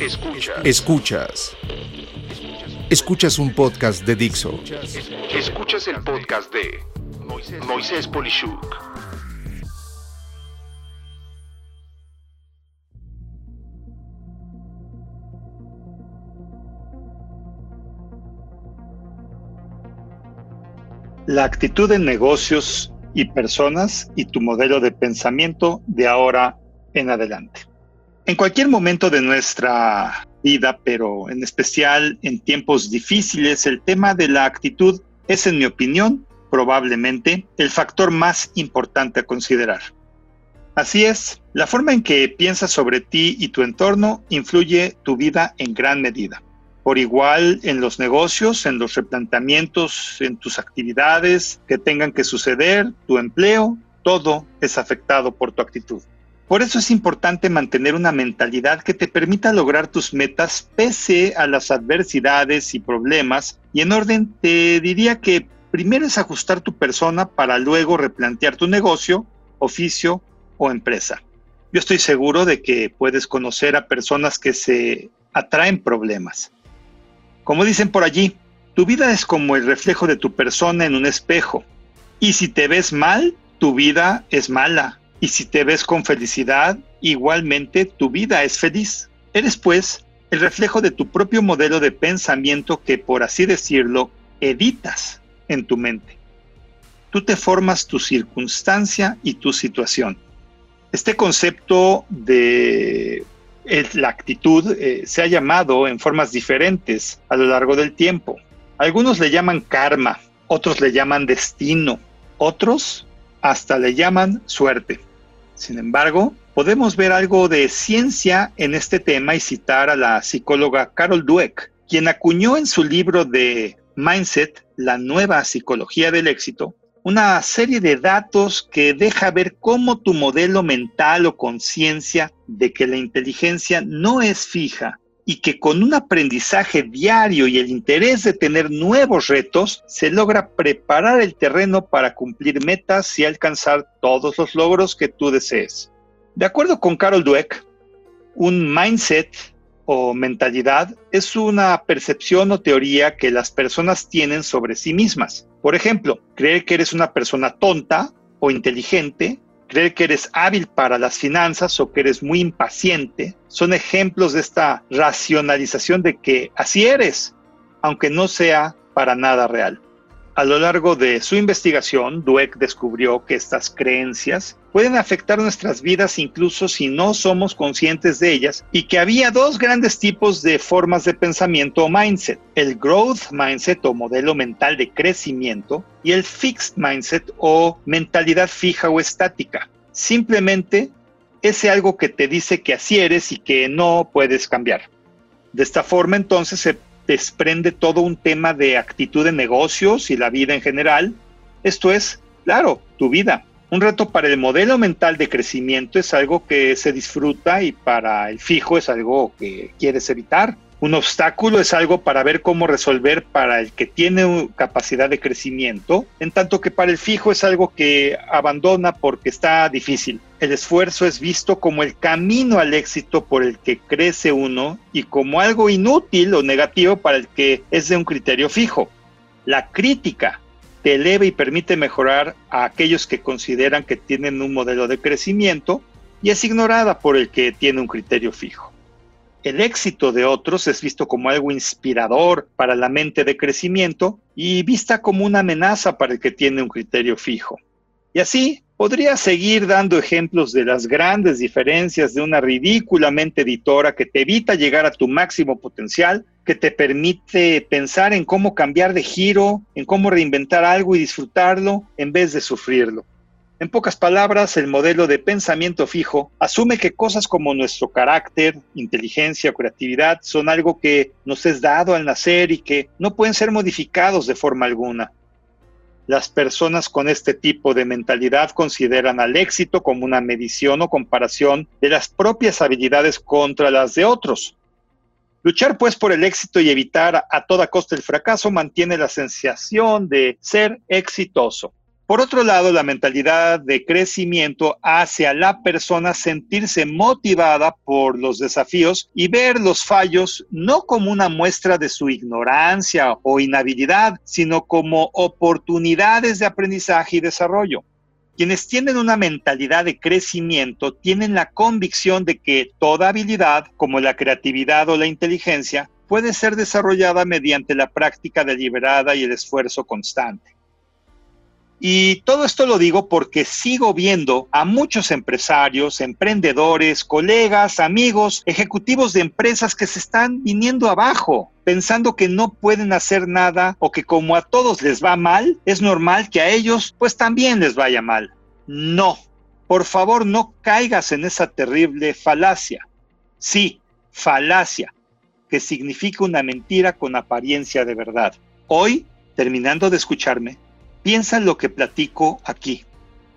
Escuchas. Escuchas. Escuchas un podcast de Dixo. Escuchas el podcast de Moisés Polishuk. La actitud en negocios y personas y tu modelo de pensamiento de ahora en adelante. En cualquier momento de nuestra vida, pero en especial en tiempos difíciles, el tema de la actitud es, en mi opinión, probablemente el factor más importante a considerar. Así es, la forma en que piensas sobre ti y tu entorno influye tu vida en gran medida. Por igual en los negocios, en los replanteamientos, en tus actividades que tengan que suceder, tu empleo, todo es afectado por tu actitud. Por eso es importante mantener una mentalidad que te permita lograr tus metas pese a las adversidades y problemas. Y en orden te diría que primero es ajustar tu persona para luego replantear tu negocio, oficio o empresa. Yo estoy seguro de que puedes conocer a personas que se atraen problemas. Como dicen por allí, tu vida es como el reflejo de tu persona en un espejo. Y si te ves mal, tu vida es mala. Y si te ves con felicidad, igualmente tu vida es feliz. Eres pues el reflejo de tu propio modelo de pensamiento que, por así decirlo, editas en tu mente. Tú te formas tu circunstancia y tu situación. Este concepto de la actitud eh, se ha llamado en formas diferentes a lo largo del tiempo. Algunos le llaman karma, otros le llaman destino, otros hasta le llaman suerte. Sin embargo, podemos ver algo de ciencia en este tema y citar a la psicóloga Carol Dweck, quien acuñó en su libro de Mindset, la nueva psicología del éxito, una serie de datos que deja ver cómo tu modelo mental o conciencia de que la inteligencia no es fija y que con un aprendizaje diario y el interés de tener nuevos retos, se logra preparar el terreno para cumplir metas y alcanzar todos los logros que tú desees. De acuerdo con Carol Dweck, un mindset o mentalidad es una percepción o teoría que las personas tienen sobre sí mismas. Por ejemplo, creer que eres una persona tonta o inteligente creer que eres hábil para las finanzas o que eres muy impaciente, son ejemplos de esta racionalización de que así eres, aunque no sea para nada real. A lo largo de su investigación, Dweck descubrió que estas creencias pueden afectar nuestras vidas incluso si no somos conscientes de ellas y que había dos grandes tipos de formas de pensamiento o mindset, el growth mindset o modelo mental de crecimiento y el fixed mindset o mentalidad fija o estática. Simplemente es algo que te dice que así eres y que no puedes cambiar. De esta forma entonces se desprende todo un tema de actitud de negocios y la vida en general. Esto es, claro, tu vida. Un reto para el modelo mental de crecimiento es algo que se disfruta y para el fijo es algo que quieres evitar. Un obstáculo es algo para ver cómo resolver para el que tiene capacidad de crecimiento, en tanto que para el fijo es algo que abandona porque está difícil. El esfuerzo es visto como el camino al éxito por el que crece uno y como algo inútil o negativo para el que es de un criterio fijo. La crítica te eleva y permite mejorar a aquellos que consideran que tienen un modelo de crecimiento y es ignorada por el que tiene un criterio fijo. El éxito de otros es visto como algo inspirador para la mente de crecimiento y vista como una amenaza para el que tiene un criterio fijo. Y así podría seguir dando ejemplos de las grandes diferencias de una ridículamente editora que te evita llegar a tu máximo potencial, que te permite pensar en cómo cambiar de giro, en cómo reinventar algo y disfrutarlo en vez de sufrirlo. En pocas palabras, el modelo de pensamiento fijo asume que cosas como nuestro carácter, inteligencia o creatividad son algo que nos es dado al nacer y que no pueden ser modificados de forma alguna. Las personas con este tipo de mentalidad consideran al éxito como una medición o comparación de las propias habilidades contra las de otros. Luchar pues por el éxito y evitar a toda costa el fracaso mantiene la sensación de ser exitoso. Por otro lado, la mentalidad de crecimiento hace a la persona sentirse motivada por los desafíos y ver los fallos no como una muestra de su ignorancia o inhabilidad, sino como oportunidades de aprendizaje y desarrollo. Quienes tienen una mentalidad de crecimiento tienen la convicción de que toda habilidad, como la creatividad o la inteligencia, puede ser desarrollada mediante la práctica deliberada y el esfuerzo constante. Y todo esto lo digo porque sigo viendo a muchos empresarios, emprendedores, colegas, amigos, ejecutivos de empresas que se están viniendo abajo, pensando que no pueden hacer nada o que como a todos les va mal, es normal que a ellos pues también les vaya mal. No, por favor no caigas en esa terrible falacia. Sí, falacia, que significa una mentira con apariencia de verdad. Hoy, terminando de escucharme, Piensa en lo que platico aquí.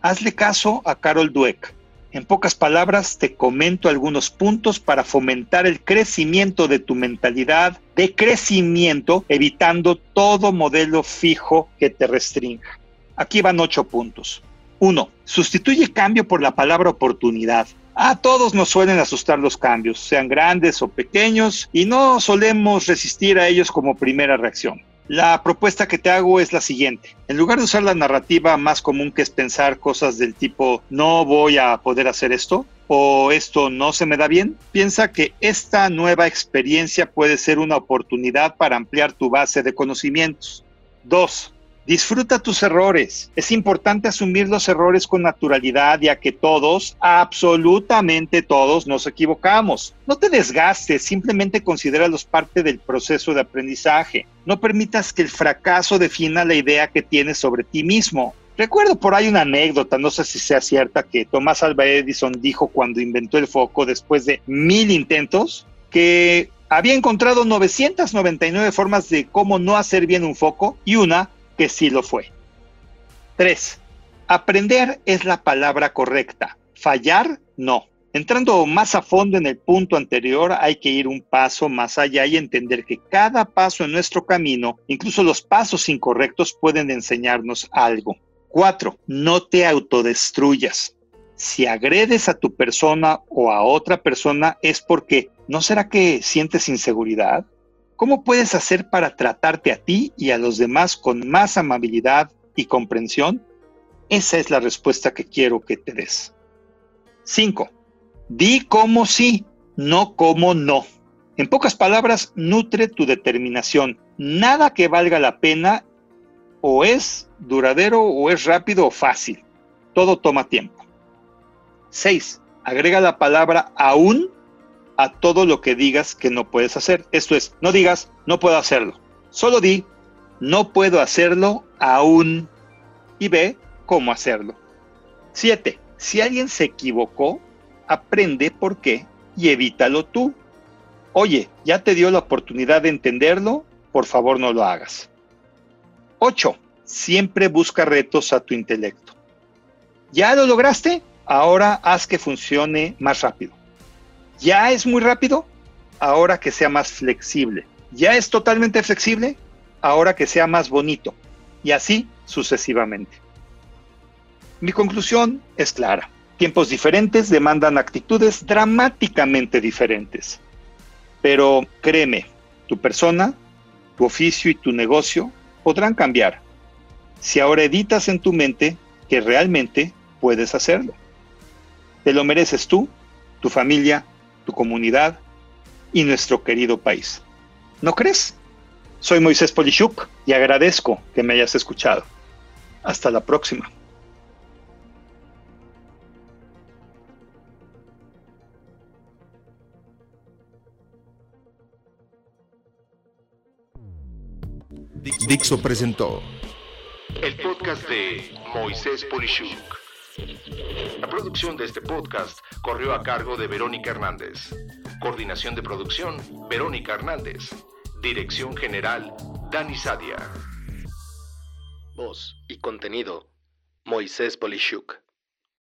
Hazle caso a Carol Dweck. En pocas palabras, te comento algunos puntos para fomentar el crecimiento de tu mentalidad de crecimiento, evitando todo modelo fijo que te restrinja. Aquí van ocho puntos. Uno, sustituye cambio por la palabra oportunidad. A todos nos suelen asustar los cambios, sean grandes o pequeños, y no solemos resistir a ellos como primera reacción. La propuesta que te hago es la siguiente. En lugar de usar la narrativa más común que es pensar cosas del tipo no voy a poder hacer esto o esto no se me da bien, piensa que esta nueva experiencia puede ser una oportunidad para ampliar tu base de conocimientos. Dos, Disfruta tus errores. Es importante asumir los errores con naturalidad, ya que todos, absolutamente todos, nos equivocamos. No te desgastes, simplemente considéralos parte del proceso de aprendizaje. No permitas que el fracaso defina la idea que tienes sobre ti mismo. Recuerdo por ahí una anécdota, no sé si sea cierta, que Tomás Alva Edison dijo cuando inventó el foco después de mil intentos, que había encontrado 999 formas de cómo no hacer bien un foco y una que sí lo fue. 3. Aprender es la palabra correcta. Fallar, no. Entrando más a fondo en el punto anterior, hay que ir un paso más allá y entender que cada paso en nuestro camino, incluso los pasos incorrectos, pueden enseñarnos algo. 4. No te autodestruyas. Si agredes a tu persona o a otra persona es porque, ¿no será que sientes inseguridad? ¿Cómo puedes hacer para tratarte a ti y a los demás con más amabilidad y comprensión? Esa es la respuesta que quiero que te des. 5. Di como sí, no como no. En pocas palabras, nutre tu determinación. Nada que valga la pena o es duradero o es rápido o fácil. Todo toma tiempo. 6. Agrega la palabra aún a todo lo que digas que no puedes hacer. Esto es, no digas, no puedo hacerlo. Solo di, no puedo hacerlo aún y ve cómo hacerlo. 7. Si alguien se equivocó, aprende por qué y evítalo tú. Oye, ya te dio la oportunidad de entenderlo, por favor no lo hagas. 8. Siempre busca retos a tu intelecto. ¿Ya lo lograste? Ahora haz que funcione más rápido. Ya es muy rápido, ahora que sea más flexible. Ya es totalmente flexible, ahora que sea más bonito. Y así sucesivamente. Mi conclusión es clara. Tiempos diferentes demandan actitudes dramáticamente diferentes. Pero créeme, tu persona, tu oficio y tu negocio podrán cambiar si ahora editas en tu mente que realmente puedes hacerlo. Te lo mereces tú, tu familia tu comunidad y nuestro querido país. ¿No crees? Soy Moisés Polishuk y agradezco que me hayas escuchado. Hasta la próxima. Dixo presentó el podcast de Moisés Polishuk. La producción de este podcast corrió a cargo de Verónica Hernández. Coordinación de producción, Verónica Hernández. Dirección General, Dani Sadia. Voz y contenido, Moisés Polishuk.